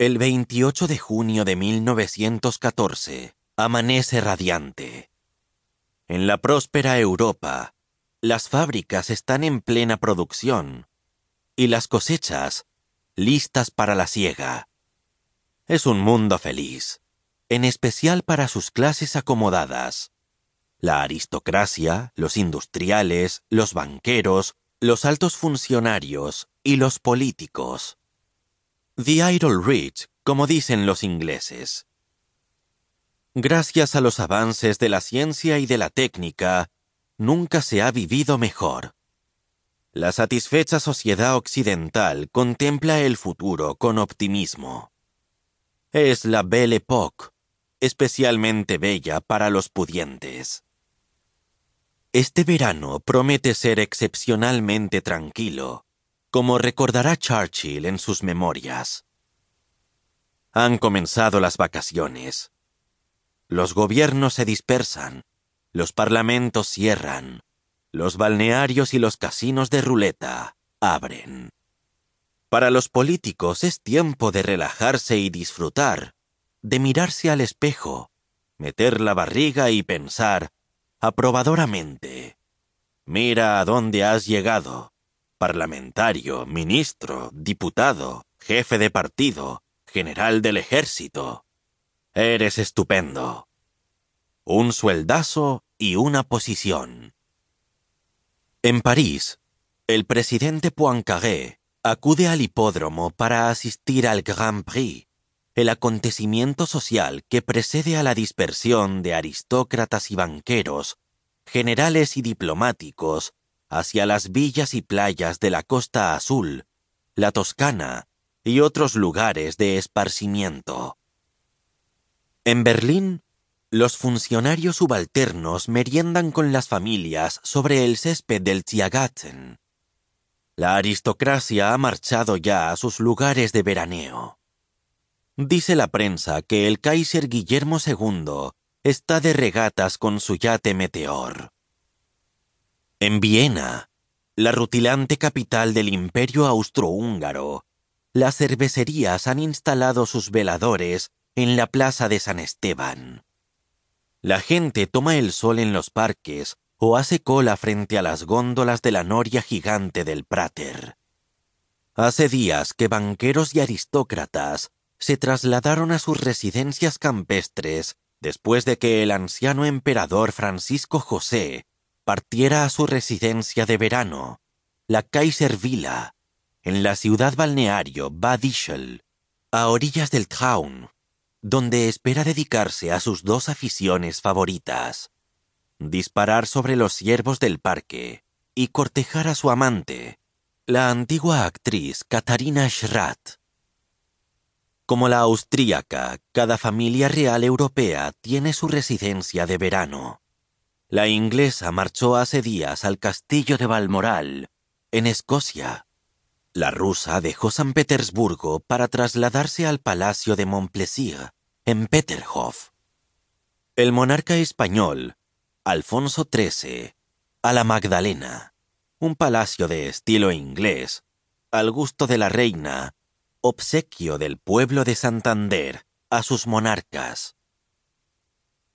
El 28 de junio de 1914 amanece radiante. En la próspera Europa, las fábricas están en plena producción y las cosechas listas para la siega. Es un mundo feliz, en especial para sus clases acomodadas. La aristocracia, los industriales, los banqueros, los altos funcionarios y los políticos. The Idle Rich, como dicen los ingleses. Gracias a los avances de la ciencia y de la técnica, nunca se ha vivido mejor. La satisfecha sociedad occidental contempla el futuro con optimismo. Es la Belle Époque, especialmente bella para los pudientes. Este verano promete ser excepcionalmente tranquilo, como recordará Churchill en sus memorias. Han comenzado las vacaciones. Los gobiernos se dispersan, los parlamentos cierran, los balnearios y los casinos de ruleta abren. Para los políticos es tiempo de relajarse y disfrutar, de mirarse al espejo, meter la barriga y pensar aprobadoramente. Mira a dónde has llegado. Parlamentario, ministro, diputado, jefe de partido, general del ejército. Eres estupendo. Un sueldazo y una posición. En París, el presidente Poincaré acude al hipódromo para asistir al Grand Prix, el acontecimiento social que precede a la dispersión de aristócratas y banqueros, generales y diplomáticos hacia las villas y playas de la Costa Azul, la Toscana y otros lugares de esparcimiento. En Berlín, los funcionarios subalternos meriendan con las familias sobre el césped del Tiergarten. La aristocracia ha marchado ya a sus lugares de veraneo. Dice la prensa que el Kaiser Guillermo II está de regatas con su yate Meteor. En Viena, la rutilante capital del imperio austrohúngaro, las cervecerías han instalado sus veladores en la plaza de San Esteban. La gente toma el sol en los parques o hace cola frente a las góndolas de la noria gigante del Prater. Hace días que banqueros y aristócratas se trasladaron a sus residencias campestres después de que el anciano emperador Francisco José partiera a su residencia de verano, la Kaiser Villa, en la ciudad balneario Bad Ischl, a orillas del Traun, donde espera dedicarse a sus dos aficiones favoritas, disparar sobre los ciervos del parque y cortejar a su amante, la antigua actriz Katharina Schratt. Como la austríaca, cada familia real europea tiene su residencia de verano. La inglesa marchó hace días al castillo de Balmoral, en Escocia. La rusa dejó San Petersburgo para trasladarse al palacio de Montplaisir, en Peterhof. El monarca español, Alfonso XIII, a la Magdalena, un palacio de estilo inglés, al gusto de la reina, obsequio del pueblo de Santander a sus monarcas.